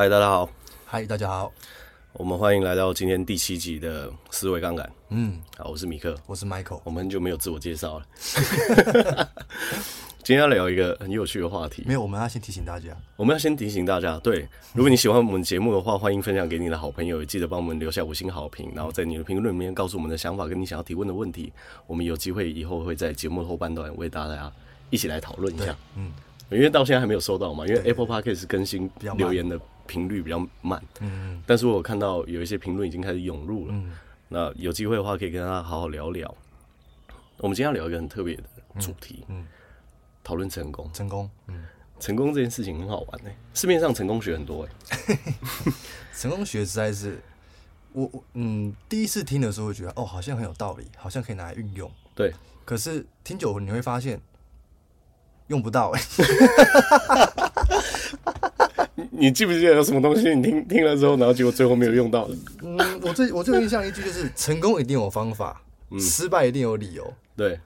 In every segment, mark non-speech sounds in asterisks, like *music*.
嗨，大家好。嗨，大家好。我们欢迎来到今天第七集的思维杠杆。嗯，好，我是米克，我是 Michael。我们很久没有自我介绍了。*laughs* 今天要聊一个很有趣的话题。没有，我们要先提醒大家。我们要先提醒大家，对，如果你喜欢我们节目的话，欢迎分享给你的好朋友，也记得帮我们留下五星好评，然后在你的评论里面告诉我们的想法，跟你想要提问的问题。我们有机会以后会在节目后半段为大家一起来讨论一下。嗯。因为到现在还没有收到嘛，因为 Apple Podcast 更新留言的频率比较慢。嗯，但是我看到有一些评论已经开始涌入了。嗯，那有机会的话可以跟大家好好聊聊。我们今天要聊一个很特别的主题，嗯，讨论成功。成功，嗯，成功这件事情很好玩呢。市面上成功学很多哎，*laughs* 成功学实在是，我我嗯第一次听的时候会觉得哦好像很有道理，好像可以拿来运用。对，可是听久了你会发现。用不到哎，你 *laughs* 你记不记得有什么东西？你听听了之后，然后结果最后没有用到的？嗯，我最我最有印象一句就是：*laughs* 成功一定有方法，嗯、失败一定有理由。对，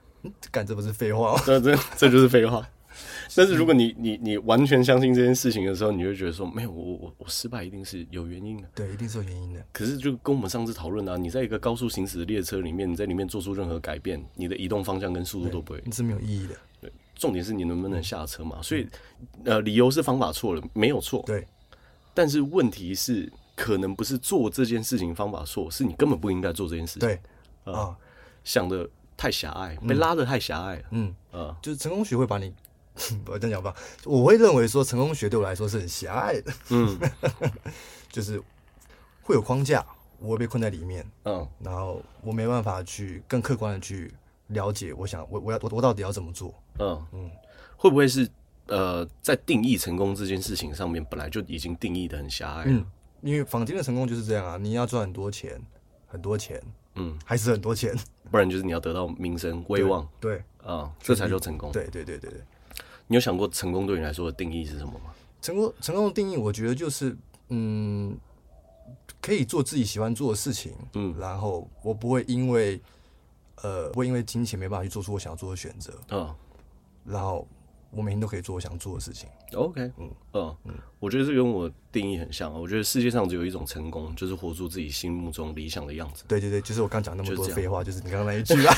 干这不是废话吗？这这这就是废话。*laughs* 但是如果你你你完全相信这件事情的时候，你会觉得说：没有，我我我失败一定是有原因的。对，一定是有原因的。可是就跟我们上次讨论啊，你在一个高速行驶的列车里面，你在里面做出任何改变，你的移动方向跟速度都不会，你是没有意义的。重点是你能不能下车嘛？所以，呃，理由是方法错了，没有错。对。但是问题是，可能不是做这件事情方法错，是你根本不应该做这件事情。对。啊，想的太狭隘，被拉的太狭隘了。嗯。啊，就是成功学会把你，*laughs* 我这样讲吧，我会认为说成功学对我来说是很狭隘的。嗯。*laughs* 就是会有框架，我会被困在里面。嗯。然后我没办法去更客观的去。了解，我想我我要我我到底要怎么做？嗯嗯，会不会是呃，在定义成功这件事情上面，本来就已经定义的很狭隘？嗯，因为坊间的成功就是这样啊，你要赚很多钱，很多钱，嗯，还是很多钱，不然就是你要得到名声、威望，对啊，这才叫成功。对对对对对，你有想过成功对你来说的定义是什么吗？成功成功的定义，我觉得就是嗯，可以做自己喜欢做的事情，嗯，然后我不会因为。呃，不会因为金钱没办法去做出我想要做的选择。嗯，然后我每天都可以做我想做的事情。OK，嗯嗯嗯，我觉得这跟我定义很像。我觉得世界上只有一种成功，就是活出自己心目中理想的样子。对对对，就是我刚讲那么多废话，就是你刚刚那一 *laughs* 句啊。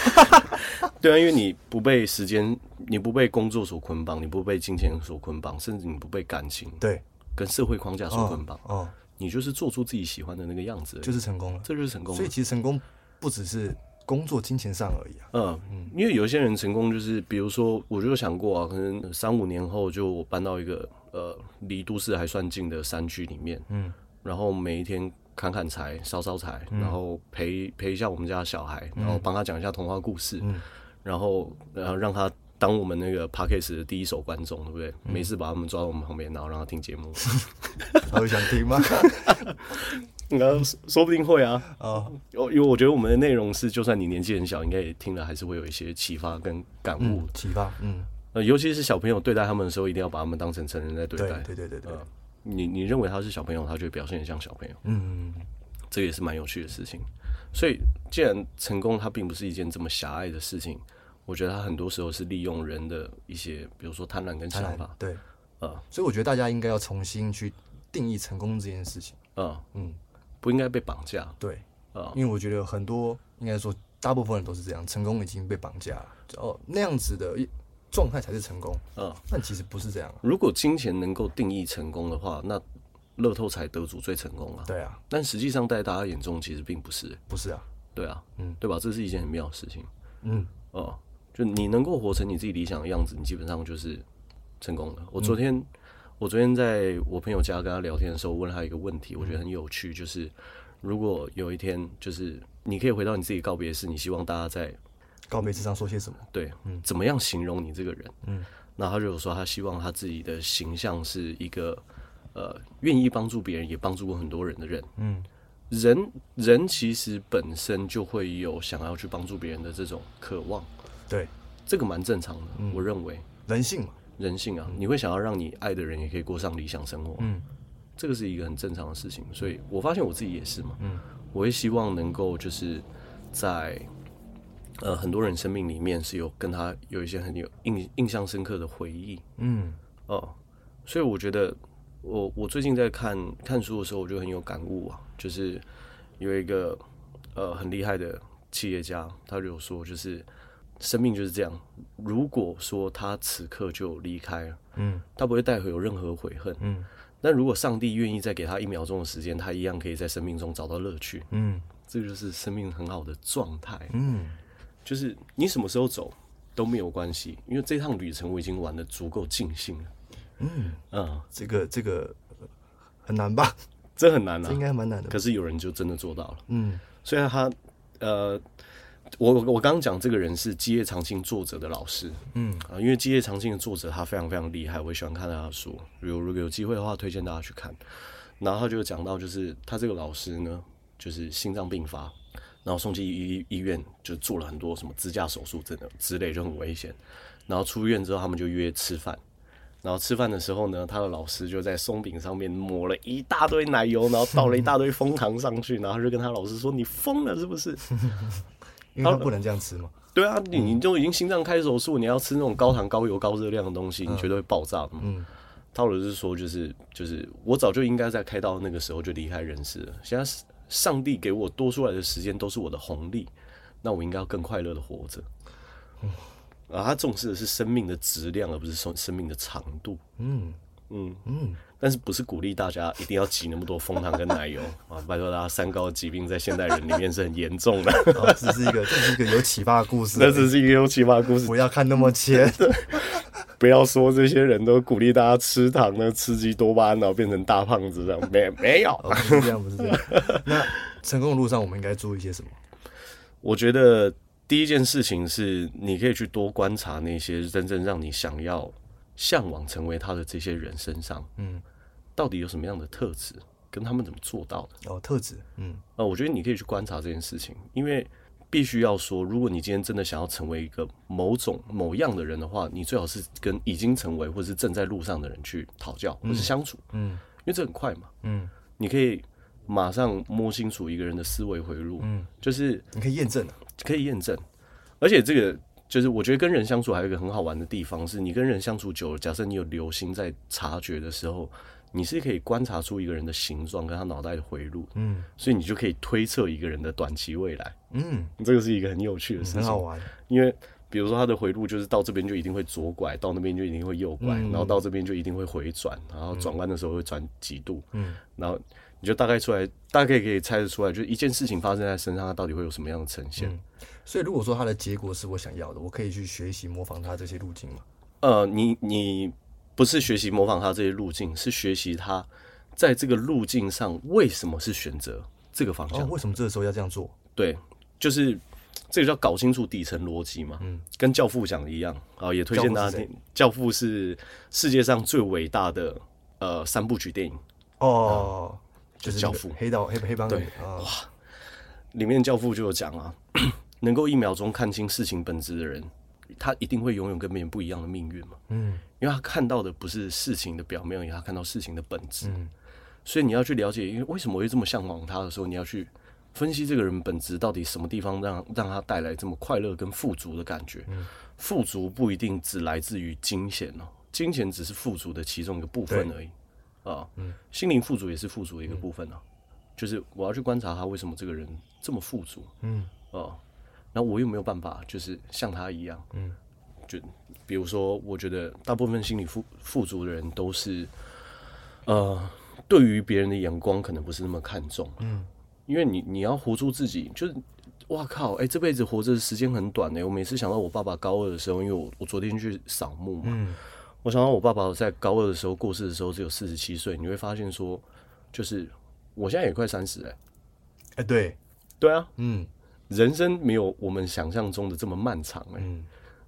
*laughs* 对啊，因为你不被时间，你不被工作所捆绑，你不被金钱所捆绑，甚至你不被感情对跟社会框架所捆绑。哦，你就是做出自己喜欢的那个样子，就是成功了。这就是成功。所以其实成功不只是。工作金钱上而已啊。嗯嗯，因为有些人成功就是，比如说，我就想过啊，可能三五年后就搬到一个呃离都市还算近的山区里面，嗯，然后每一天砍砍柴、烧烧柴，然后陪陪一下我们家小孩，然后帮他讲一下童话故事，嗯，然后然后让他当我们那个 podcast 的第一手观众，对不对？没事把他们抓到我们旁边，然后让他听节目，*laughs* 他会想听吗？*laughs* 应该说不定会啊，啊，因为我觉得我们的内容是，就算你年纪很小，应该也听了还是会有一些启发跟感悟。启发，嗯，呃，尤其是小朋友对待他们的时候，一定要把他们当成成人在对待。对对对对，你你认为他是小朋友，他就会表现得像小朋友。嗯，这也是蛮有趣的事情。所以，既然成功它并不是一件这么狭隘的事情，我觉得它很多时候是利用人的一些，比如说贪婪跟想法。对，所以我觉得大家应该要重新去定义成功这件事情。嗯嗯。不应该被绑架，对，啊，因为我觉得很多，应该说大部分人都是这样，成功已经被绑架了，哦，那样子的状态才是成功，嗯，但其实不是这样。如果金钱能够定义成功的话，那乐透彩得主最成功了，对啊。但实际上在大家眼中，其实并不是，不是啊，对啊，嗯，对吧？这是一件很妙的事情，嗯，哦，就你能够活成你自己理想的样子，你基本上就是成功了。我昨天。嗯我昨天在我朋友家跟他聊天的时候，问他一个问题，我觉得很有趣，就是如果有一天，就是你可以回到你自己告别式，你希望大家在告别式上说些什么？对，嗯，怎么样形容你这个人？嗯，那他就有说，他希望他自己的形象是一个呃，愿意帮助别人，也帮助过很多人的人。嗯，人人其实本身就会有想要去帮助别人的这种渴望。对，这个蛮正常的，我认为人性嘛。人性啊，你会想要让你爱的人也可以过上理想生活，嗯，这个是一个很正常的事情。所以我发现我自己也是嘛，嗯，我会希望能够就是在呃很多人生命里面是有跟他有一些很有印印象深刻的回忆，嗯，哦，所以我觉得我我最近在看看书的时候，我就很有感悟啊，就是有一个呃很厉害的企业家，他就有说，就是生命就是这样，如果说他此刻就离开了，嗯，他不会带回有任何悔恨，嗯，但如果上帝愿意再给他一秒钟的时间，他一样可以在生命中找到乐趣，嗯，这就是生命很好的状态，嗯，就是你什么时候走都没有关系，因为这趟旅程我已经玩的足够尽兴了。嗯。嗯，这个这个很难吧？这很难啊，这应该蛮难的。可是有人就真的做到了。嗯，虽然他呃，我我刚刚讲这个人是《基业长青》作者的老师。嗯啊，因为《基业长青》的作者他非常非常厉害，我也喜欢看他的书。如如果有机会的话，推荐大家去看。然后他就讲到，就是他这个老师呢，就是心脏病发，然后送进医医院，就做了很多什么支架手术，真的之类就很危险。然后出院之后，他们就约吃饭。然后吃饭的时候呢，他的老师就在松饼上面抹了一大堆奶油，然后倒了一大堆蜂糖上去，然后就跟他老师说：“你疯了是不是？”因为他不能这样吃嘛。对啊，你你就已经心脏开手术，你要吃那种高糖、高油、高热量的东西，你绝对会爆炸的嘛。嗯，他老是说，就是就是我早就应该在开刀那个时候就离开人世了。现在上帝给我多出来的时间都是我的红利，那我应该要更快乐的活着。啊，他重视的是生命的质量，而不是生生命的长度。嗯嗯嗯，但是不是鼓励大家一定要挤那么多蜂糖跟奶油 *laughs* 啊？拜托大家，三高疾病在现代人里面是很严重的。*laughs* 哦，这是一个，这是一个有启发的故事。这只是一个有启发的故事，不要看那么浅。*laughs* 不要说这些人都鼓励大家吃糖呢，刺激多巴胺，然后变成大胖子这样。没没有，哦，不是这样，不是这样。那成功的路上，我们应该做一些什么？我觉得。第一件事情是，你可以去多观察那些真正让你想要向往成为他的这些人身上，嗯，到底有什么样的特质，跟他们怎么做到的？哦，特质，嗯，啊，我觉得你可以去观察这件事情，因为必须要说，如果你今天真的想要成为一个某种某样的人的话，你最好是跟已经成为或是正在路上的人去讨教或是相处，嗯，因为这很快嘛，嗯，你可以马上摸清楚一个人的思维回路，嗯，就是你可以验证可以验证，而且这个就是我觉得跟人相处还有一个很好玩的地方，是你跟人相处久了，假设你有留心在察觉的时候，你是可以观察出一个人的形状跟他脑袋的回路，嗯，所以你就可以推测一个人的短期未来，嗯，这个是一个很有趣的事情，很好玩，因为比如说他的回路就是到这边就一定会左拐，到那边就一定会右拐，嗯，然后到这边就一定会回转，然后转弯的时候会转几度，嗯，然后。你就大概出来，大概可以猜得出来，就是一件事情发生在身上，它到底会有什么样的呈现。嗯，所以，如果说它的结果是我想要的，我可以去学习模仿它这些路径吗？呃，你你不是学习模仿它这些路径，是学习它在这个路径上为什么是选择这个方向？哦，为什么这个时候要这样做？对，就是这个叫搞清楚底层逻辑嘛。嗯，跟教父讲的一样啊，也推荐大家听。教父是世界上最伟大的呃三部曲电影哦。嗯就是教父，黑道黑黑帮对哇，里面教父就有讲啊，*clears throat* 能够一秒钟看清事情本质的人，他一定会拥有跟别人不一样的命运嘛。嗯，因为他看到的不是事情的表面，而是他看到事情的本质。嗯，所以你要去了解，因为为什么我会这么向往他的时候，你要去分析这个人本质到底什么地方让让他带来这么快乐跟富足的感觉。嗯，富足不一定只来自于金钱哦，金钱只是富足的其中一个部分而已。啊，嗯，心灵富足也是富足的一个部分啊，嗯、就是我要去观察他为什么这个人这么富足，嗯，啊，然后我又没有办法，就是像他一样，嗯，就比如说，我觉得大部分心理富富足的人都是，呃，对于别人的眼光可能不是那么看重，嗯，因为你你要活出自己，就是，哇靠，哎、欸，这辈子活着的时间很短呢。我每次想到我爸爸高二的时候，因为我我昨天去扫墓嘛。嗯我想到我爸爸在高二的时候过世的时候只有四十七岁，你会发现说，就是我现在也快三十哎，哎对，对啊，嗯，人生没有我们想象中的这么漫长哎，嗯，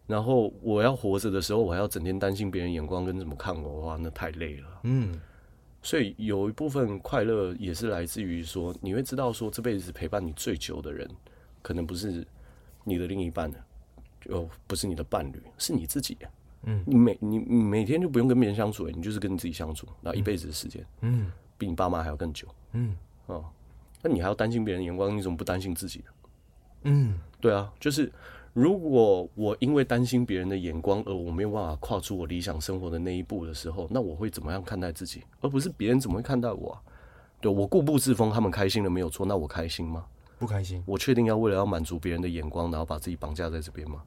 然后我要活着的时候，我还要整天担心别人眼光跟怎么看我，哇，那太累了，嗯，所以有一部分快乐也是来自于说，你会知道说，这辈子陪伴你最久的人，可能不是你的另一半，就不是你的伴侣，是你自己。嗯，你每你你每天就不用跟别人相处，你就是跟你自己相处，然后一辈子的时间，嗯，比你爸妈还要更久，嗯，哦，那你还要担心别人眼光，你怎么不担心自己？嗯，对啊，就是如果我因为担心别人的眼光而我没有办法跨出我理想生活的那一步的时候，那我会怎么样看待自己？而不是别人怎么会看待我啊？对，我固步自封，他们开心了没有错，那我开心吗？不开心。我确定要为了要满足别人的眼光，然后把自己绑架在这边吗？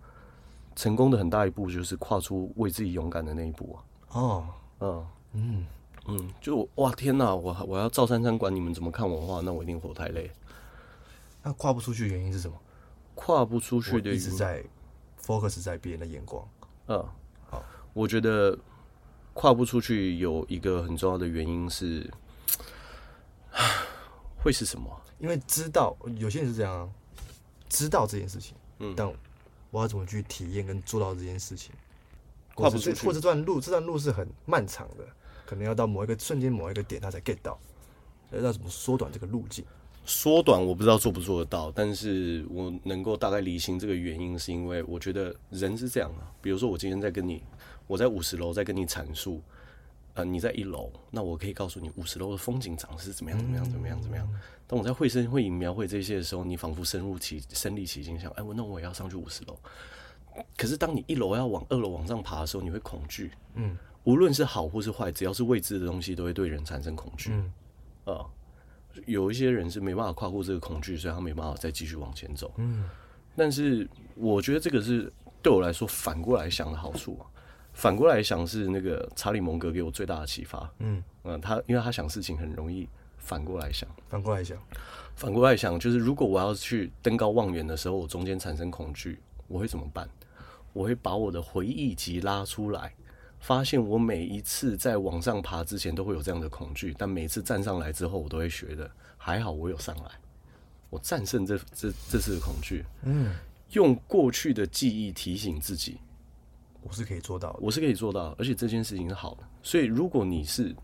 成功的很大一步就是跨出为自己勇敢的那一步啊！哦，嗯嗯嗯，就哇天哪，我我要赵珊珊管你们怎么看我的话，那我一定活太累。那跨不出去的原因是什么？跨不出去的原因一直在 focus 在别人的眼光。嗯，好，我觉得跨不出去有一个很重要的原因是，*sighs* 会是什么？因为知道有些人是这样，知道这件事情，嗯，但我要怎么去体验跟做到这件事情？跨不出去，或者这段路，这段路是很漫长的，可能要到某一个瞬间、某一个点，他才 get 到，要怎么缩短这个路径？缩短我不知道做不做得到，但是我能够大概理清这个原因，是因为我觉得人是这样啊。比如说我今天在跟你，我在五十楼在跟你阐述，呃，你在一楼，那我可以告诉你五十楼的风景长得是怎么样，怎么样，怎么样，怎么样。当我在绘声绘影描绘这些的时候，你仿佛深入其身临其境，想，哎，我那我也要上去五十楼。可是当你一楼要往二楼往上爬的时候，你会恐惧。嗯，无论是好或是坏，只要是未知的东西，都会对人产生恐惧。嗯，啊。有一些人是没办法跨过这个恐惧，所以他没办法再继续往前走。嗯，但是我觉得这个是对我来说反过来想的好处啊。反过来想是那个查理蒙格给我最大的启发。嗯嗯，他因为他想事情很容易反过来想，反过来想，反过来想就是如果我要去登高望远的时候，我中间产生恐惧，我会怎么办？我会把我的回忆集拉出来。发现我每一次在往上爬之前都会有这样的恐惧，但每次站上来之后，我都会学的。还好我有上来，我战胜这这这次的恐惧。嗯，用过去的记忆提醒自己，我是可以做到的，我是可以做到，而且这件事情是好的。所以如果你是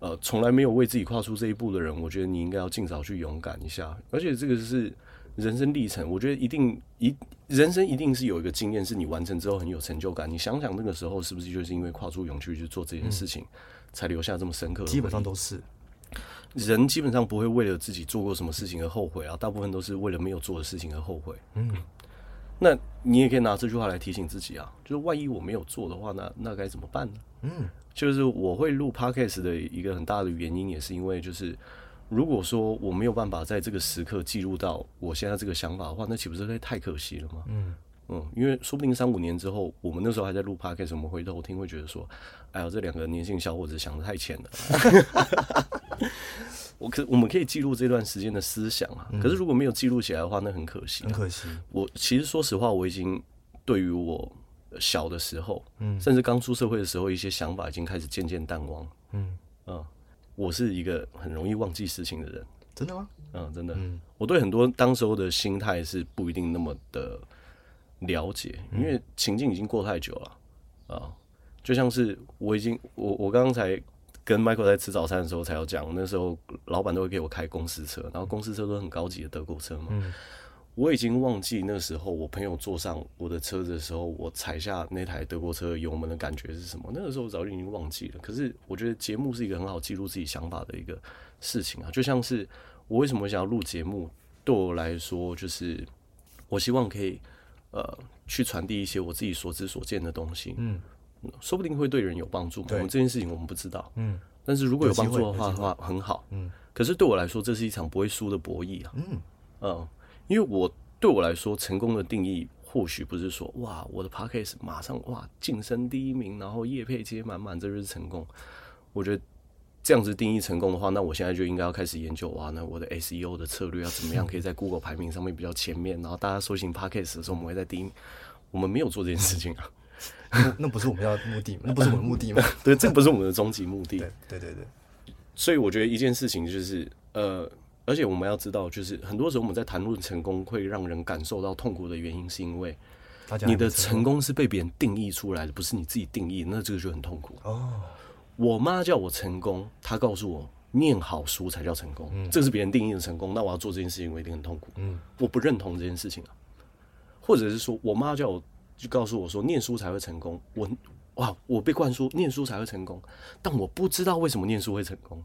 呃从来没有为自己跨出这一步的人，我觉得你应该要尽早去勇敢一下。而且这个是。人生历程，我觉得一定一人生一定是有一个经验，是你完成之后很有成就感。你想想那个时候是不是就是因为跨出勇气去做这件事情，嗯、才留下这么深刻的？基本上都是人基本上不会为了自己做过什么事情而后悔啊，大部分都是为了没有做的事情而后悔。嗯，那你也可以拿这句话来提醒自己啊，就是万一我没有做的话，那那该怎么办呢？嗯，就是我会录 Podcast 的一个很大的原因，也是因为就是。如果说我没有办法在这个时刻记录到我现在这个想法的话，那岂不是会太可惜了吗？嗯嗯，因为说不定三五年之后，我们那时候还在录 podcast，我们回头听会觉得说，哎呀，这两个年轻小伙子想的太浅了。*laughs* 我可我们可以记录这段时间的思想啊，可是如果没有记录起来的话，那很可惜啊。很可惜。我其实说实话，我已经对于我小的时候，嗯，甚至刚出社会的时候，一些想法已经开始渐渐淡忘。嗯嗯。我是一个很容易忘记事情的人，真的吗？嗯，真的。嗯，我对很多当时候的心态是不一定那么的了解，因为情境已经过太久了啊。就像是我已经，我我刚刚才跟 Michael 在吃早餐的时候才要讲，那时候老板都会给我开公司车，然后公司车都很高级的德国车嘛。嗯我已经忘记那时候我朋友坐上我的车子的时候，我踩下那台德国车油门的感觉是什么？那个时候我早就已经忘记了。可是我觉得节目是一个很好记录自己想法的一个事情啊，就像是我为什么想要录节目，对我来说就是我希望可以呃去传递一些我自己所知所见的东西。嗯，说不定会对人有帮助。我们这件事情我们不知道。嗯，但是如果有帮助的话的话很好。嗯，可是对我来说这是一场不会输的博弈啊。嗯嗯。因为我对我来说，成功的定义或许不是说哇，我的 podcast 马上哇晋升第一名，然后业配接满满，这就是成功。我觉得这样子定义成功的话，那我现在就应该要开始研究哇，那我的 SEO 的策略要怎么样，可以在 Google 排名上面比较前面，然后大家搜寻 podcast 的时候，我们会在第一名。我们没有做这件事情啊，那，*laughs* 那不是我们要的目的吗？那不是我们的目的吗？*laughs* 对，这不是我们的终极目的。对对对对。所以我觉得一件事情就是呃。而且我们要知道，就是很多时候我们在谈论成功会让人感受到痛苦的原因，是因为你的成功是被别人定义出来的，不是你自己定义，那这个就很痛苦。哦，我妈叫我成功，她告诉我念好书才叫成功，嗯，这是别人定义的成功。那我要做这件事情，我一定很痛苦。嗯，我不认同这件事情啊。或者是说我妈叫我就告诉我说念书才会成功，我哇，我被灌输念书才会成功，但我不知道为什么念书会成功，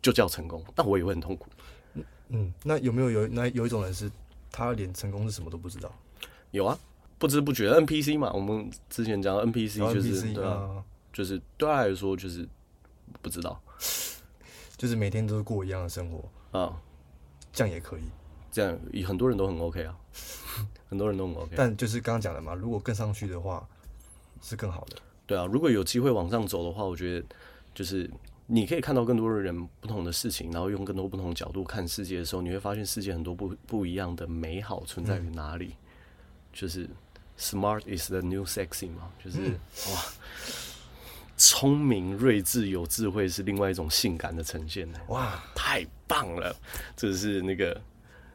就叫成功，但我也会很痛苦。嗯，那有没有有那有一种人是，他连成功是什么都不知道？有啊，不知不觉 NPC 嘛，我们之前讲 NPC 就是对啊，就是对他来说就是不知道，*laughs* 就是每天都是过一样的生活啊，这样也可以，这样很多人都很 OK 啊，*laughs* 很多人都很 OK，但就是刚刚讲的嘛，如果更上去的话是更好的，对啊，如果有机会往上走的话，我觉得就是。你可以看到更多的人不同的事情，然后用更多不同的角度看世界的时候，你会发现世界很多不不一样的美好存在于哪里。嗯、就是 smart is the new sexy 嘛，就是、嗯、哇，聪明、睿智、有智慧是另外一种性感的呈现。哇，太棒了！这是那个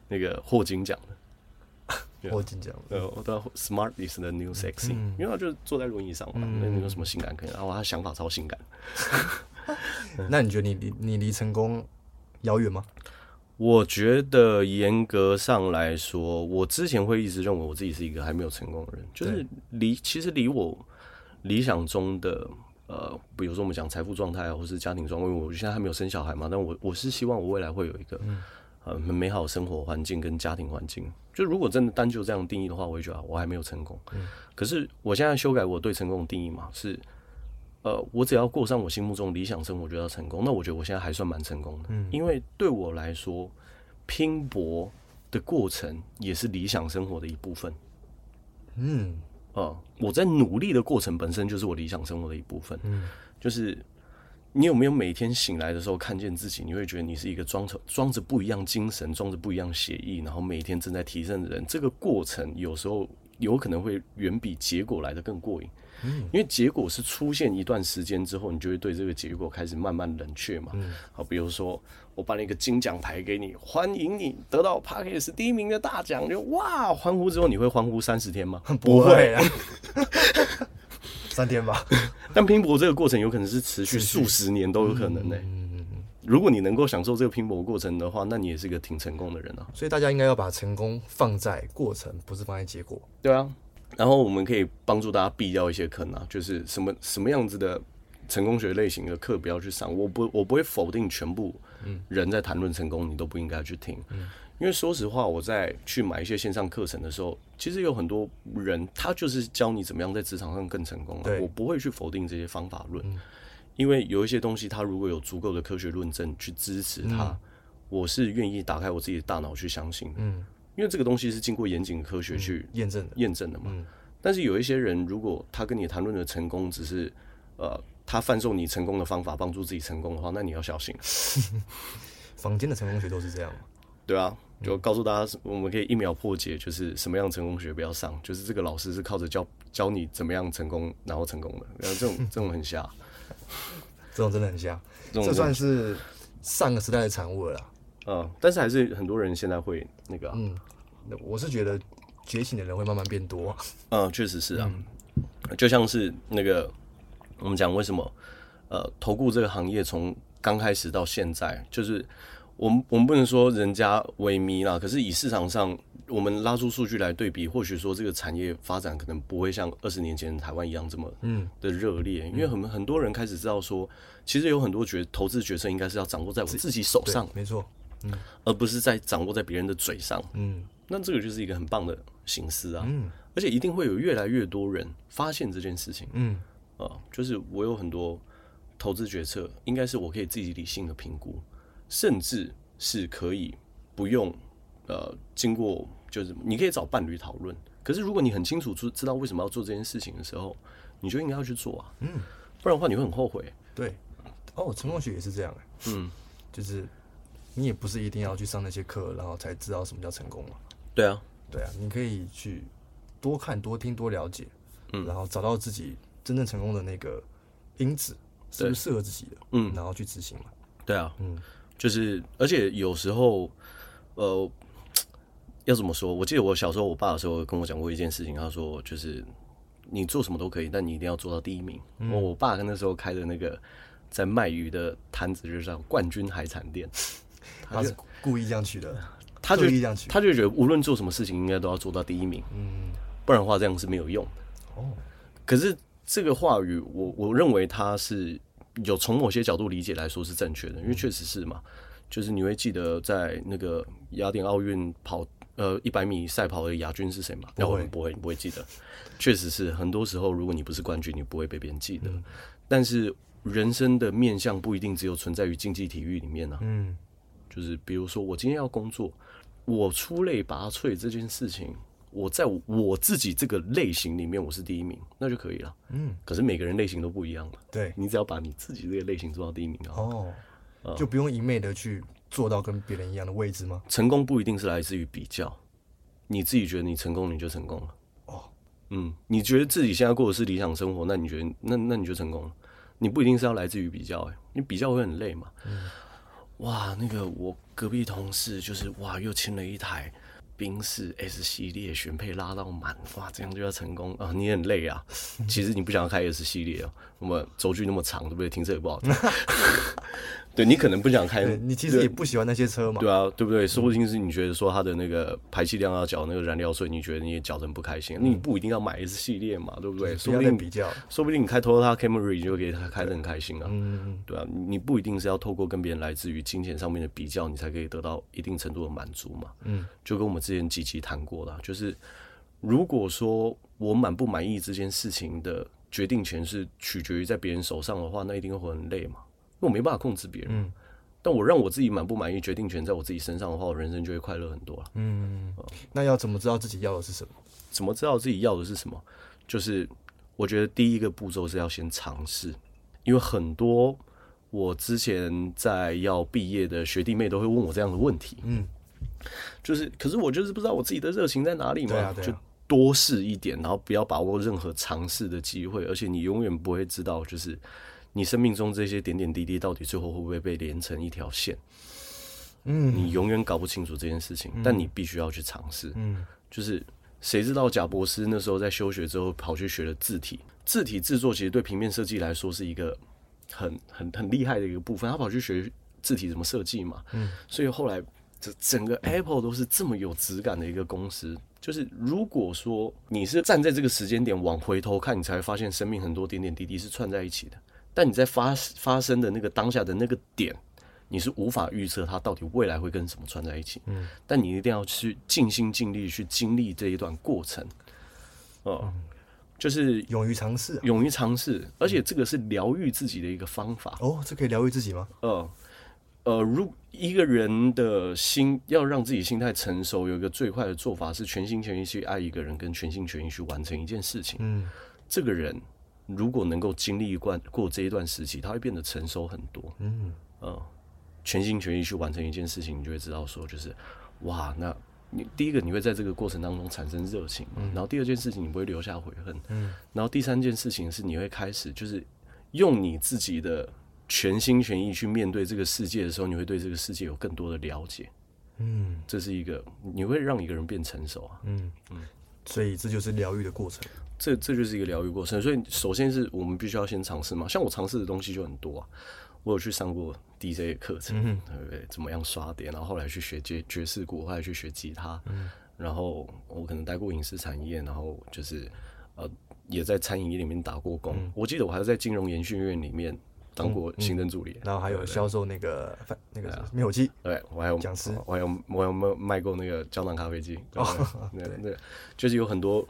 那个霍金讲的，*laughs* 霍金讲的。呃，我的 smart is the new sexy，、嗯、因为他就坐在轮椅上嘛，那、嗯、有什么性感可以？然后他想法超性感。*laughs* 那你觉得你离你离成功遥远吗？我觉得严格上来说，我之前会一直认为我自己是一个还没有成功的人，就是离其实离我理想中的呃，比如说我们讲财富状态啊，或是家庭状况，因为我现在还没有生小孩嘛，但我我是希望我未来会有一个呃很美好生活环境跟家庭环境。就如果真的单就这样定义的话，我会觉得我还没有成功。可是我现在修改我对成功的定义嘛，是。呃，我只要过上我心目中理想生活，就要成功。那我觉得我现在还算蛮成功的，嗯，因为对我来说，拼搏的过程也是理想生活的一部分。嗯，呃，我在努力的过程本身就是我理想生活的一部分。嗯，就是你有没有每天醒来的时候看见自己，你会觉得你是一个装着装着不一样精神、装着不一样血液，然后每天正在提升的人。这个过程有时候有可能会远比结果来的更过瘾。因为结果是出现一段时间之后，你就会对这个结果开始慢慢冷却嘛。好，比如说我颁了一个金奖牌给你，欢迎你得到 Podcast 第一名的大奖，就哇欢呼之后，你会欢呼三十天吗？*laughs* 不会啊，*laughs* *laughs* 三天吧。*laughs* 但拼搏这个过程有可能是持续数十年都有可能呢。如果你能够享受这个拼搏过程的话，那你也是一个挺成功的人啊。所以大家应该要把成功放在过程，不是放在结果。对啊。然后我们可以帮助大家避掉一些坑啊，就是什么什么样子的成功学类型的课不要去上。我不我不会否定全部人在谈论成功，你都不应该去听。因为说实话，我在去买一些线上课程的时候，其实有很多人他就是教你怎么样在职场上更成功啊。我不会去否定这些方法论，因为有一些东西，它如果有足够的科学论证去支持它，我是愿意打开我自己的大脑去相信的。因为这个东西是经过严谨科学去验证的，验证的嘛。但是有一些人，如果他跟你谈论的成功只是，呃，他贩售你成功的方法，帮助自己成功的话，那你要小心。*laughs* 坊间的成功学都是这样吗？对啊，就告诉大家，我们可以一秒破解，就是什么样成功学不要上，就是这个老师是靠着教教你怎么样成功，然后成功的。然后这种这种很瞎，*laughs* 这种真的很瞎，这算是上个时代的产物了。嗯，但是还是很多人现在会那个、啊，嗯，我是觉得觉醒的人会慢慢变多。嗯，确实是啊，嗯、就像是那个我们讲为什么呃投顾这个行业从刚开始到现在，就是我们我们不能说人家萎靡啦，可是以市场上我们拉出数据来对比，或许说这个产业发展可能不会像二十年前台湾一样这么嗯的热烈，嗯、因为很很多人开始知道说，其实有很多决投资决策应该是要掌握在我自己手上，没错。嗯，而不是在掌握在别人的嘴上。嗯，那这个就是一个很棒的形式啊。嗯，而且一定会有越来越多人发现这件事情。嗯，啊、呃，就是我有很多投资决策，应该是我可以自己理性的评估，甚至是可以不用呃经过，就是你可以找伴侣讨论。可是如果你很清楚知知道为什么要做这件事情的时候，你就应该要去做啊。嗯，不然的话你会很后悔。对，哦，成功学也是这样。嗯，就是。你也不是一定要去上那些课，然后才知道什么叫成功嘛？对啊，对啊，你可以去多看、多听、多了解，嗯，然后找到自己真正成功的那个因子，是不是适合自己的，嗯，然后去执行嘛。对啊，嗯，就是，而且有时候，呃，要怎么说？我记得我小时候，我爸的时候跟我讲过一件事情，他说，就是你做什么都可以，但你一定要做到第一名。嗯，我爸那时候开的那个在卖鱼的摊子，就是叫冠军海产店。他是故意这样取的，*laughs* 他就他就觉得无论做什么事情，应该都要做到第一名，嗯，不然的话这样是没有用的。哦，可是这个话语，我我认为他是有从某些角度理解来说是正确的，因为确实是嘛，就是你会记得在那个雅典奥运跑呃一百米赛跑的亚军是谁吗？那我们不会，你不会记得。确实是，很多时候如果你不是冠军，你不会被别人记得。嗯、但是人生的面向不一定只有存在于竞技体育里面呢、啊。嗯，就是比如说我今天要工作，我出类拔萃这件事情，我在我自己这个类型里面我是第一名，那就可以了。嗯，可是每个人类型都不一样嘛。对，你只要把你自己这个类型做到第一名哦，嗯、就不用一昧的去做到跟别人一样的位置吗？成功不一定是来自于比较，你自己觉得你成功，你就成功了。哦嗯，你觉得自己现在过的是理想生活，那你觉得那那你就成功了。你不一定是要来自于比较，哎，你比较会很累嘛。嗯、哇，那个我隔壁同事就是哇，又亲了一台宾士 S 系列，选配拉到满，哇，这样就要成功啊！你很累啊。其实你不想要开 S 系列哦，那么轴距那么长，对不对？停车也不好停。对，你可能不想开，你其实也不喜欢那些车嘛。对啊，对不对？说不定是你觉得说它的那个排气量要缴那个燃料税，你觉得你也缴得很不开心。嗯、你不一定要买 S 系列嘛，对不对？说不定比较，说不定你开 Toyota Camry 就可以开得很开心啊。嗯对啊，你不一定是要透过跟别人来自于金钱上面的比较，你才可以得到一定程度的满足嘛。嗯。就跟我们之前几期谈过了，就是如果说我满不满意这件事情的决定权是取决于在别人手上的话，那一定会很累嘛。因为我没办法控制别人，嗯、但我让我自己满不满意，决定权在我自己身上的话，我人生就会快乐很多了。嗯，那要怎么知道自己要的是什么？怎么知道自己要的是什么？就是我觉得第一个步骤是要先尝试，因为很多我之前在要毕业的学弟妹都会问我这样的问题。嗯，就是，可是我就是不知道我自己的热情在哪里嘛。对啊，对啊。就多试一点，然后不要把握任何尝试的机会，而且你永远不会知道，就是。你生命中这些点点滴滴，到底最后会不会被连成一条线？嗯，你永远搞不清楚这件事情，嗯、但你必须要去尝试。嗯，就是谁知道贾博士那时候在休学之后跑去学了字体，字体制作其实对平面设计来说是一个很很很厉害的一个部分。他跑去学字体怎么设计嘛？嗯，所以后来这整个 Apple 都是这么有质感的一个公司。就是如果说你是站在这个时间点往回头看，你才会发现生命很多点点滴滴是串在一起的。但你在发发生的那个当下的那个点，你是无法预测它到底未来会跟什么串在一起。嗯，但你一定要去尽心尽力去经历这一段过程。哦、嗯，就是勇于尝试，勇于尝试，而且这个是疗愈自己的一个方法。哦，这可以疗愈自己吗？呃呃，如一个人的心要让自己心态成熟，有一个最快的做法是全心全意去爱一个人，跟全心全意去完成一件事情。嗯，这个人。如果能够经历一段过这一段时期，他会变得成熟很多。嗯，呃，全心全意去完成一件事情，你就会知道说，就是哇，那你第一个你会在这个过程当中产生热情，嗯，然后第二件事情你不会留下悔恨，嗯，然后第三件事情是你会开始就是用你自己的全心全意去面对这个世界的时候，你会对这个世界有更多的了解。嗯，这是一个你会让一个人变成熟啊。嗯嗯，所以这就是疗愈的过程。这这就是一个疗愈过程，所以首先是我们必须要先尝试嘛。像我尝试的东西就很多啊，我有去上过 DJ 的课程，嗯、对不对？怎么样刷点，然后后来去学爵爵士鼓，后来去学吉他，嗯、然后我可能待过影视产业，然后就是呃也在餐饮业里面打过工。嗯、我记得我还在金融研训院里面当过行政助理，嗯嗯、然后还有销售那个对那个灭火器，对我还有讲师，我还有我还有卖卖过那个胶囊咖啡机，对，对，就是有很多。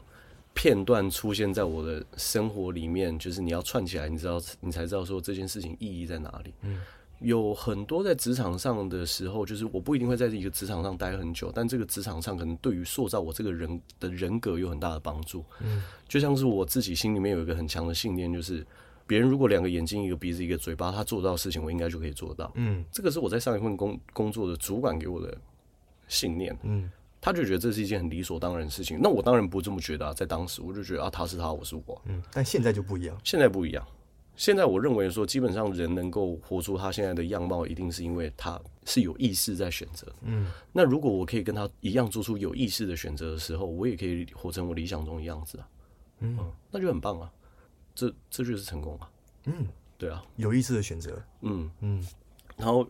片段出现在我的生活里面，就是你要串起来，你知道，你才知道说这件事情意义在哪里。嗯，有很多在职场上的时候，就是我不一定会在一个职场上待很久，但这个职场上可能对于塑造我这个人的人格有很大的帮助。嗯，就像是我自己心里面有一个很强的信念，就是别人如果两个眼睛、一个鼻子、一个嘴巴，他做到的事情，我应该就可以做到。嗯，这个是我在上一份工工作的主管给我的信念。嗯。他就觉得这是一件很理所当然的事情，那我当然不这么觉得啊。在当时，我就觉得啊，他是他，我是我。嗯，但现在就不一样。现在不一样。现在我认为说，基本上人能够活出他现在的样貌，一定是因为他是有意识在选择。嗯，那如果我可以跟他一样做出有意识的选择的时候，我也可以活成我理想中的样子啊。嗯，嗯，那就很棒啊。这这就是成功啊。嗯，对啊，有意识的选择。嗯嗯，然后。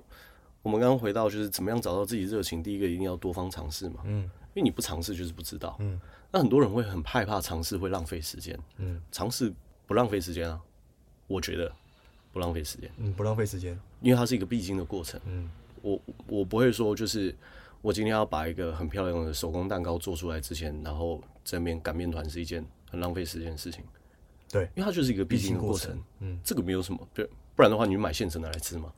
我们刚刚回到就是怎么样找到自己热情，第一个一定要多方尝试嘛，嗯，因为你不尝试就是不知道，嗯，那很多人会很害怕尝试会浪费时间，嗯，尝试不浪费时间啊，我觉得不浪费时间，嗯，不浪费时间，因为它是一个必经的过程，嗯，我我不会说就是我今天要把一个很漂亮的手工蛋糕做出来之前，然后这面擀面团是一件很浪费时间的事情。对，因为它就是一个必经的过程。嗯，这个没有什么，对，不然的话你就买现成的来吃嘛。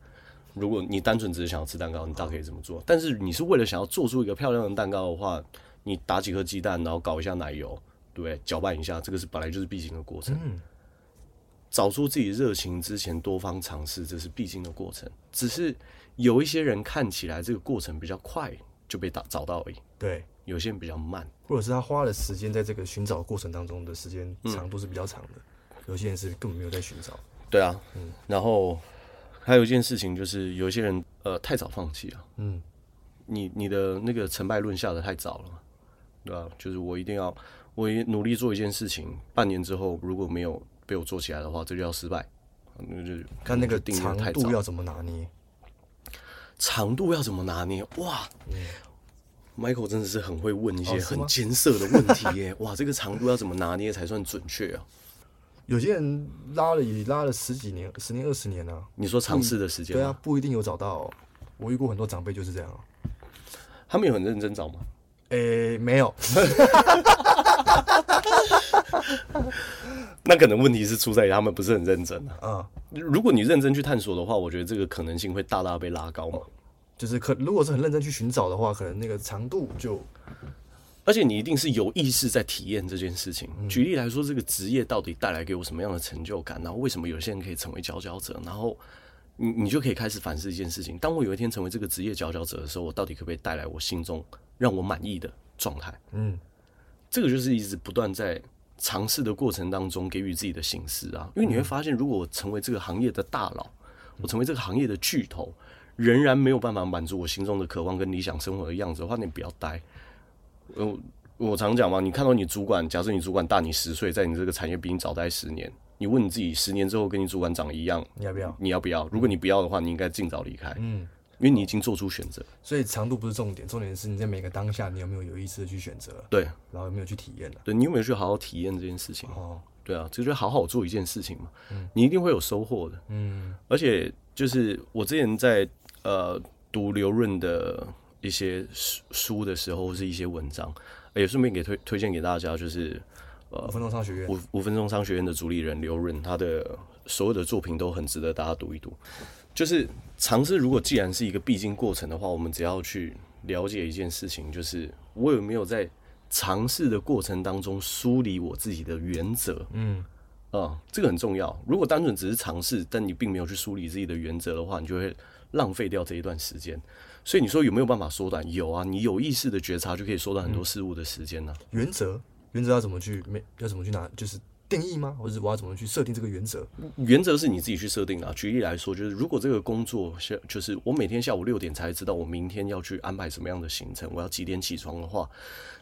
如果你单纯只是想要吃蛋糕，你大可以这么做。但是你是为了想要做出一个漂亮的蛋糕的话，你打几颗鸡蛋，然后搞一下奶油，对不对？搅拌一下，这个是本来就是必经的过程。嗯，找出自己热情之前，多方尝试，这是必经的过程。只是有一些人看起来这个过程比较快，就被打找到而已。对，有些人比较慢，或者是他花的时间在这个寻找过程当中的时间长度是比较长的。嗯，有些人是根本没有在寻找。对啊，嗯，然后。还有一件事情就是，有一些人呃太早放弃了。嗯，你你的那个成败论下的太早了，对吧？就是我一定要，我努力做一件事情，半年之后如果没有被我做起来的话，这就叫失败。那就看那个长度要怎么拿捏，长度要怎么拿捏？哇，嗯，Michael 真的是很会问一些很艰涩的问题耶！*laughs* 哇，这个长度要怎么拿捏才算准确啊？有些人拉了也拉了十几年、十年、二十年啊。你说尝试的时间？对啊，不一定有找到喔。我遇过很多长辈就是这样。他们有很认真找吗？诶、欸，没有。*laughs* 那可能问题是出在于他们不是很认真啊。如果你认真去探索的话，我觉得这个可能性会大大被拉高嘛。就是可如果是很认真去寻找的话，可能那个长度就。而且你一定是有意识在体验这件事情。举例来说，这个职业到底带来给我什么样的成就感？然后为什么有些人可以成为佼佼者？然后你你就可以开始反思一件事情：当我有一天成为这个职业佼佼者的时候，我到底可不可以带来我心中让我满意的状态？嗯，这个就是一直不断在尝试的过程当中给予自己的形式啊。因为你会发现，如果我成为这个行业的大佬，我成为这个行业的巨头，仍然没有办法满足我心中的渴望跟理想生活的样子的话，你不要待。我我常讲嘛，你看到你主管，假设你主管大你十岁，在你这个产业比你早待十年，你问你自己，十年之后跟你主管长得一样，你要不要？你要不要？如果你不要的话，你应该尽早离开。嗯，因为你已经做出选择。所以长度不是重点，重点是你在每个当下，你有没有有意识的去选择？对，然后有没有去体验呢？对，你有没有去好好体验这件事情？哦，对啊，就是好好做一件事情嘛。嗯，你一定会有收获的。嗯，而且就是我之前在呃读刘润的一些书书的时候，或是一些文章。也顺便给推推荐给大家，就是呃，五分钟商学院五五分钟商学院的主理人刘润，他的所有的作品都很值得大家读一读。就是尝试，如果既然是一个必经过程的话，我们只要去了解一件事情，就是我有没有在尝试的过程当中梳理我自己的原则。嗯，啊，这个很重要。如果单纯只是尝试，但你并没有去梳理自己的原则的话，你就会浪费掉这一段时间。所以你说有没有办法缩短？有啊，你有意识的觉察就可以缩短很多事物的时间呢、啊嗯。原则，原则要怎么去没？要怎么去拿？就是定义吗？或者是我要怎么去设定这个原则？原则是你自己去设定的、啊。举例来说，就是如果这个工作是，就是我每天下午六点才知道我明天要去安排什么样的行程，我要几点起床的话，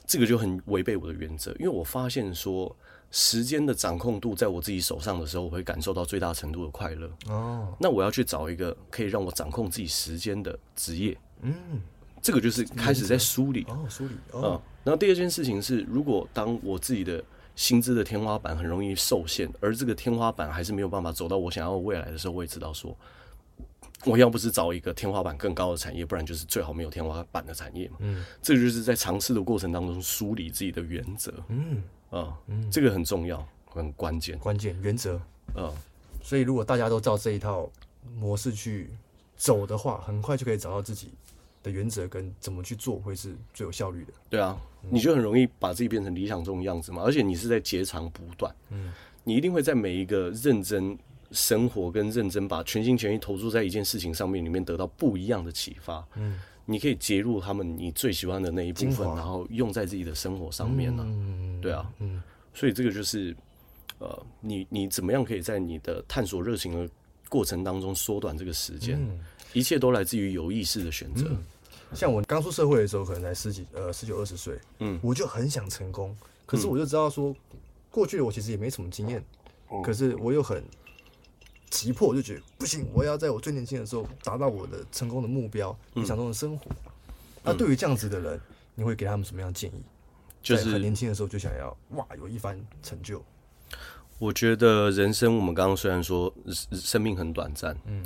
这个就很违背我的原则。因为我发现说，时间的掌控度在我自己手上的时候，我会感受到最大程度的快乐。哦，那我要去找一个可以让我掌控自己时间的职业。嗯，这个就是开始在梳理哦，梳理哦。嗯，然后第二件事情是，如果当我自己的薪资的天花板很容易受限，而这个天花板还是没有办法走到我想要的未来的时候，我也知道说，我要不是找一个天花板更高的产业，不然就是最好没有天花板的产业嘛。嗯，这个就是在尝试的过程当中梳理自己的原则。嗯啊，嗯，这个很重要，很关键，关键原则。嗯，所以如果大家都照这一套模式去走的话，很快就可以找到自己的原则跟怎么去做会是最有效率的。对啊，你就很容易把自己变成理想中的样子嘛。而且你是在截长补短，嗯，你一定会在每一个认真生活跟认真把全心全意投注在一件事情上面里面得到不一样的启发。嗯，你可以截入他们你最喜欢的那一部分，然后用在自己的生活上面呢。嗯，对啊，嗯，所以这个就是呃，你你怎么样可以在你的探索热情的过程当中缩短这个时间，嗯，一切都来自于有意识的选择。嗯像我刚出社会的时候，可能才十几呃十九二十岁，嗯，我就很想成功，可是我就知道说，过去的我其实也没什么经验，嗯，可是我又很急迫，就觉得不行，我要在我最年轻的时候达到我的成功的目标，理想中的生活。那对于这样子的人，你会给他们什么样的建议？就是很年轻的时候就想要哇有一番成就。我觉得人生我们刚刚虽然说生命很短暂，嗯。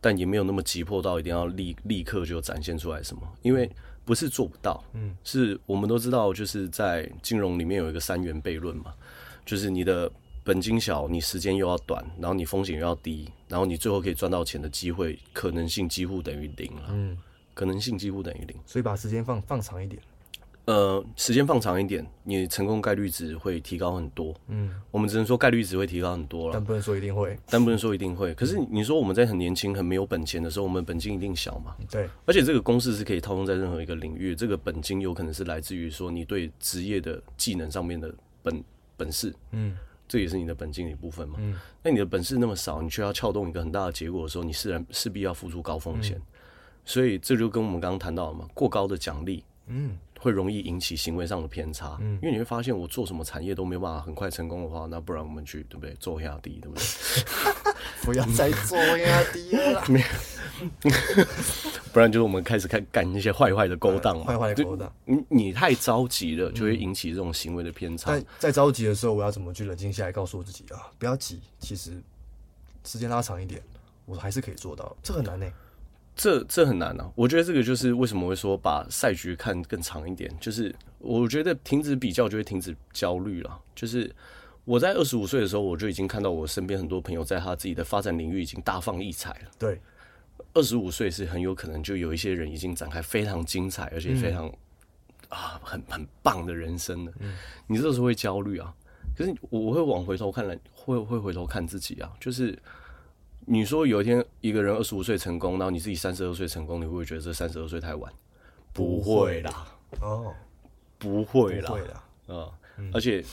但也没有那么急迫到一定要立立刻就展现出来什么，因为不是做不到，嗯，是我们都知道，就是在金融里面有一个三元悖论嘛，就是你的本金小，你时间又要短，然后你风险又要低，然后你最后可以赚到钱的机会可能性几乎等于零了，嗯，可能性几乎等于零，所以把时间放放长一点。呃，时间放长一点，你成功概率值会提高很多。嗯，我们只能说概率值会提高很多了，但不能说一定会。但不能说一定会。可是你说我们在很年轻、很没有本钱的时候，我们本金一定小嘛？对。而且这个公式是可以套用在任何一个领域。这个本金有可能是来自于说你对职业的技能上面的本本事。嗯，这也是你的本金的一部分嘛。嗯。那你的本事那么少，你却要撬动一个很大的结果的时候，你自然势必要付出高风险。嗯。所以这就跟我们刚刚谈到了嘛，过高的奖励。嗯。会容易引起行为上的偏差，嗯，因为你会发现我做什么产业都没有办法很快成功的话，那不然我们去对不对做压低，对不对？*laughs* 不要再做压低了，*laughs* 没有，*laughs* 不然就是我们开始看干那些坏坏的勾当嘛，坏坏的勾当。你你太着急了，就会引起这种行为的偏差。在在着急的时候，我要怎么去冷静下来，告诉我自己啊，不要急，其实时间拉长一点，我还是可以做到。这很难呢。这这很难啊！我觉得这个就是为什么会说把赛局看更长一点，就是我觉得停止比较就会停止焦虑了。就是我在二十五岁的时候，我就已经看到我身边很多朋友在他自己的发展领域已经大放异彩了。对，二十五岁是很有可能就有一些人已经展开非常精彩而且非常、嗯、啊很很棒的人生了。嗯，你这时候会焦虑啊？可是我会往回头看来，会会回头看自己啊，就是。你说有一天一个人二十五岁成功，然后你自己三十二岁成功，你会不会觉得这三十二岁太晚？不会啦，哦，不会啦，嗯，而且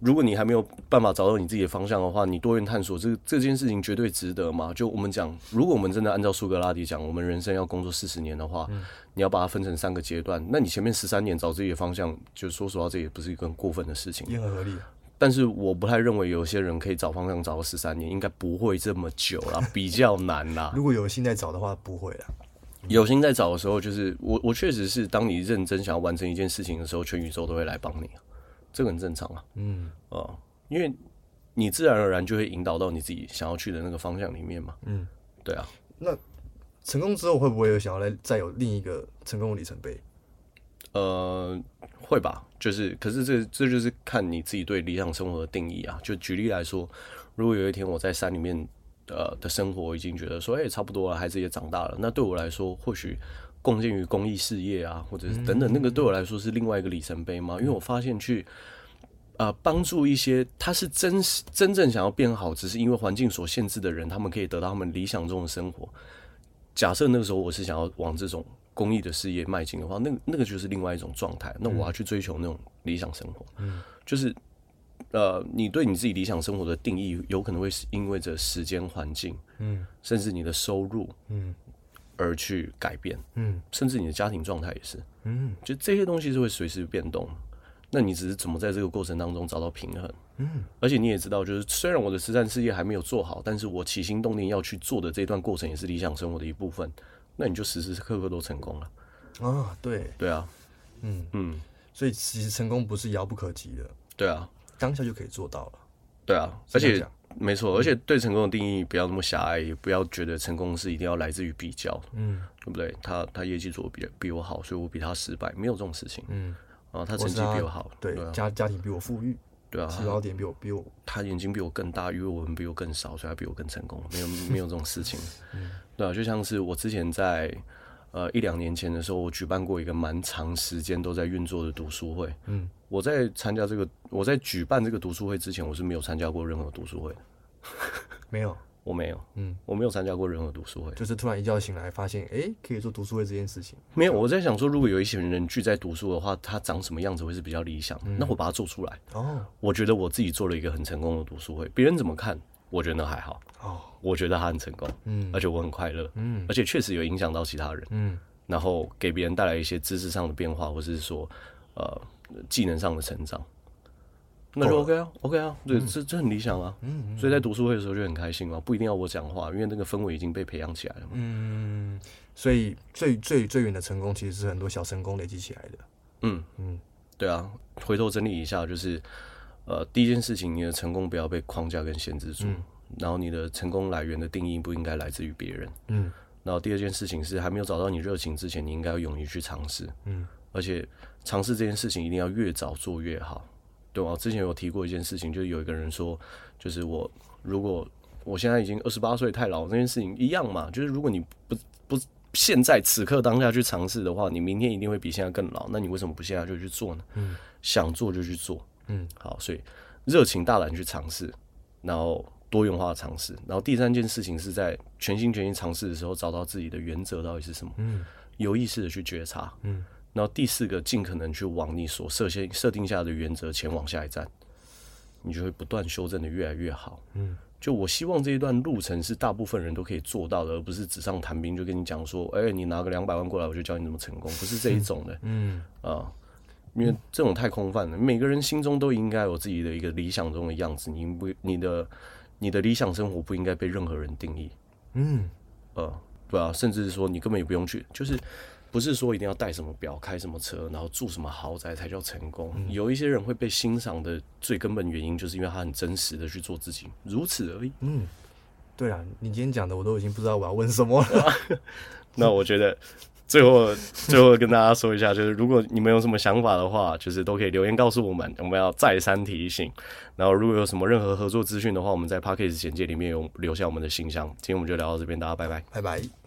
如果你还没有办法找到你自己的方向的话，你多元探索这这件事情绝对值得嘛。就我们讲，如果我们真的按照苏格拉底讲，我们人生要工作四十年的话，嗯，你要把它分成三个阶段，那你前面十三年找自己的方向，就说实话，这也不是一个很过分的事情，也很合理。但是我不太认为有些人可以找方向找到十三年，应该不会这么久了，比较难啦。*laughs* 如果有心在找的话，不会啦。有心在找的时候，就是我我确实是，当你认真想要完成一件事情的时候，全宇宙都会来帮你，这个很正常啊。嗯啊，因为你自然而然就会引导到你自己想要去的那个方向里面嘛。嗯，对啊。那成功之后会不会有想要来再有另一个成功的里程碑？呃。会吧，就是，可是这这就是看你自己对理想生活的定义啊。就举例来说，如果有一天我在山里面呃的生活已经觉得说，哎、欸，差不多了，孩子也长大了，那对我来说，或许贡献于公益事业啊，或者是等等，那个对我来说是另外一个里程碑吗。因为我发现去啊帮助一些他是真实真正想要变好，只是因为环境所限制的人，他们可以得到他们理想中的生活。假设那个时候我是想要往这种。公益的事业迈进的话，那那个就是另外一种状态。那我要去追求那种理想生活，嗯，就是呃，你对你自己理想生活的定义，有可能会因为着时间、环境，嗯，甚至你的收入，嗯，而去改变，嗯，甚至你的家庭状态也是，嗯，就这些东西是会随时变动。那你只是怎么在这个过程当中找到平衡？嗯，而且你也知道，就是虽然我的慈善事业还没有做好，但是我起心动念要去做的这段过程，也是理想生活的一部分。那你就时时刻刻都成功了啊！对。对啊，嗯嗯，所以其实成功不是遥不可及的，对啊，当下就可以做到了，对啊，而且没错，而且对成功的定义不要那么狭隘，也不要觉得成功是一定要来自于比较，嗯，对不对？他他业绩做的比比我好，所以我比他失败，没有这种事情，嗯，啊，他成绩比我好，对，家家庭比我富裕，对啊，起跑点比我比我，他眼睛比我更大，鱼尾纹比我更少，所以他比我更成功，没有没有这种事情，*laughs* 嗯。对啊，就像是我之前在呃一两年前的时候，我举办过一个蛮长时间都在运作的读书会。嗯，我在参加这个，我在举办这个读书会之前，我是没有参加过任何读书会的。*laughs* 没有，我没有，嗯，我没有参加过任何读书会。就是突然一觉醒来，发现哎，可以做读书会这件事情。没有，我在想说，如果有一些人聚在读书的话，他长什么样子会是比较理想？嗯，那我把它做出来。哦，我觉得我自己做了一个很成功的读书会，别人怎么看？我觉得还好。哦。我觉得他很成功，嗯，而且我很快乐，嗯，而且确实有影响到其他人，嗯，然后给别人带来一些知识上的变化，或者是说，呃，技能上的成长，那就 OK 啊，OK 啊，对，这这很理想啊，嗯，所以在读书会的时候就很开心嘛，不一定要我讲话，因为那个氛围已经被培养起来了嘛，嗯，所以最最最远的成功其实是很多小成功累积起来的，嗯。嗯，对啊，回头整理一下，就是，呃，第一件事情，你的成功不要被框架跟限制住。然后你的成功来源的定义不应该来自于别人，嗯，然后第二件事情是，还没有找到你热情之前，你应该要勇于去尝试。嗯，而且尝试这件事情一定要越早做越好，对吧？之前有提过一件事情，就是有一个人说，就是我如果我现在已经二十八岁太老，这件事情一样嘛，就是如果你不不现在此刻当下去尝试的话，你明天一定会比现在更老。那你为什么不现在就去做呢？嗯，想做就去做。嗯，好，所以热情大胆去尝试，然后多元化的尝试，然后第三件事情是在全心全意尝试的时候，找到自己的原则到底是什么。嗯，有意识的去觉察。嗯，然后第四个，尽可能去往你所设先设定下的原则前往下一站，你就会不断修正的越来越好。嗯，就我希望这一段路程是大部分人都可以做到的，而不是纸上谈兵，就跟你讲说，哎、欸，你拿个两百万过来，我就教你怎么成功，不是这一种的。嗯，*laughs* 啊、呃。因为这种太空泛了，每个人心中都应该有自己的一个理想中的样子。你不，你的你的理想生活不应该被任何人定义。嗯，呃，对啊，甚至是说你根本也不用去，就是不是说一定要戴什么表、开什么车，然后住什么豪宅才叫成功。嗯、有一些人会被欣赏的最根本原因，就是因为他很真实的去做自己，如此而已。嗯，对啊，你今天讲的我都已经不知道我要问什么了。*laughs* 那我觉得。最后，最后跟大家说一下，就是如果你们有什么想法的话，就是都可以留言告诉我们，我们要再三提醒。然后，如果有什么任何合作资讯的话，我们在 Podcast 简介里面有留下我们的信箱。今天我们就聊到这边，大家拜拜，拜拜。